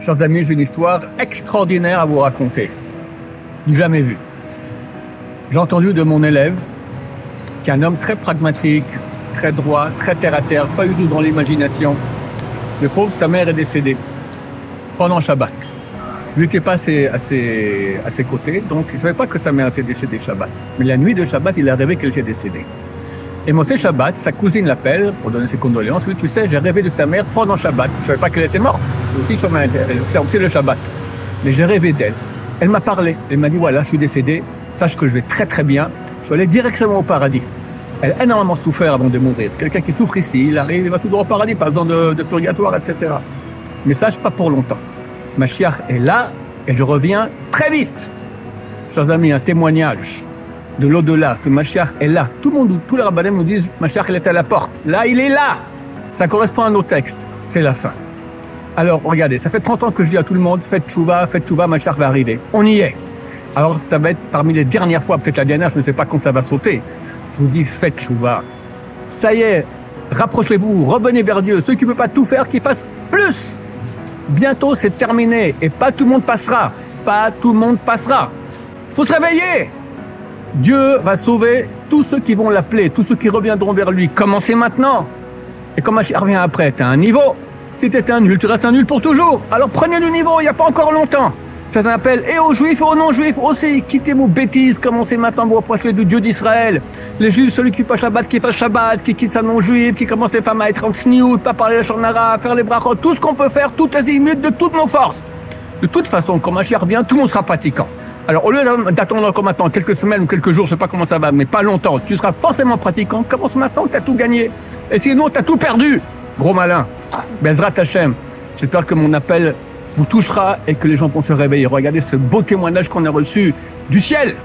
Chers amis, j'ai une histoire extraordinaire à vous raconter. Jamais vue. J'ai entendu de mon élève, qui est un homme très pragmatique, très droit, très terre à terre, pas du tout dans l'imagination. Le pauvre, sa mère est décédée pendant Shabbat. Lui n'était pas à ses, à, ses, côtés, donc il ne savait pas que sa mère était décédée Shabbat. Mais la nuit de Shabbat, il a rêvé qu'elle était décédée. Et Moshe Shabbat, sa cousine l'appelle pour donner ses condoléances. Lui, tu sais, j'ai rêvé de ta mère pendant Shabbat. Je ne savais pas qu'elle était morte. Aussi, aussi le Shabbat. Mais j'ai rêvé d'elle. Elle m'a parlé. Elle m'a dit voilà, je suis décédé. Sache que je vais très très bien. Je suis allé directement au paradis. Elle a énormément souffert avant de mourir. Quelqu'un qui souffre ici, il arrive, il va tout droit au paradis, pas besoin de, de purgatoire, etc. Mais sache pas pour longtemps. Ma chiar est là et je reviens très vite. Chers amis, un témoignage de l'au-delà, que Mashiach est là. Tout le monde, tous les rabbins nous disent Mashiach, il est à la porte. Là, il est là. Ça correspond à nos textes. C'est la fin. Alors, regardez, ça fait 30 ans que je dis à tout le monde faites chouva, faites chouva, Mashiach va arriver. On y est. Alors, ça va être parmi les dernières fois, peut-être la dernière, je ne sais pas quand ça va sauter. Je vous dis faites chouva. Ça y est, rapprochez-vous, revenez vers Dieu. Ceux qui ne peuvent pas tout faire, qu'ils fassent plus. Bientôt, c'est terminé et pas tout le monde passera. Pas tout le monde passera. Faut se réveiller. Dieu va sauver tous ceux qui vont l'appeler, tous ceux qui reviendront vers lui. Commencez maintenant. Et comme revient après, tu as un niveau. Es un nul, tu restes un nul pour toujours. Alors prenez le niveau, il n'y a pas encore longtemps. Un appel et aux juifs et aux non-juifs aussi. Quittez vos bêtises, commencez maintenant à vous rapprocher du Dieu d'Israël. Les juifs, celui qui pas Shabbat, qui fasse Shabbat, qui quitte sa non-juif, qui commence les femmes à être en tsniout, pas parler la shonara, faire les brachot, tout ce qu'on peut faire, toutes les de toutes nos forces. De toute façon, quand Mashiach revient, tout le monde sera pratiquant. Alors, au lieu d'attendre encore maintenant quelques semaines ou quelques jours, je sais pas comment ça va, mais pas longtemps, tu seras forcément pratiquant. Commence maintenant, tu as tout gagné. Et sinon, tu as tout perdu. Gros malin. Bezrat Hashem. J'espère que mon appel vous touchera et que les gens vont se réveiller. Regardez ce beau témoignage qu'on a reçu du ciel.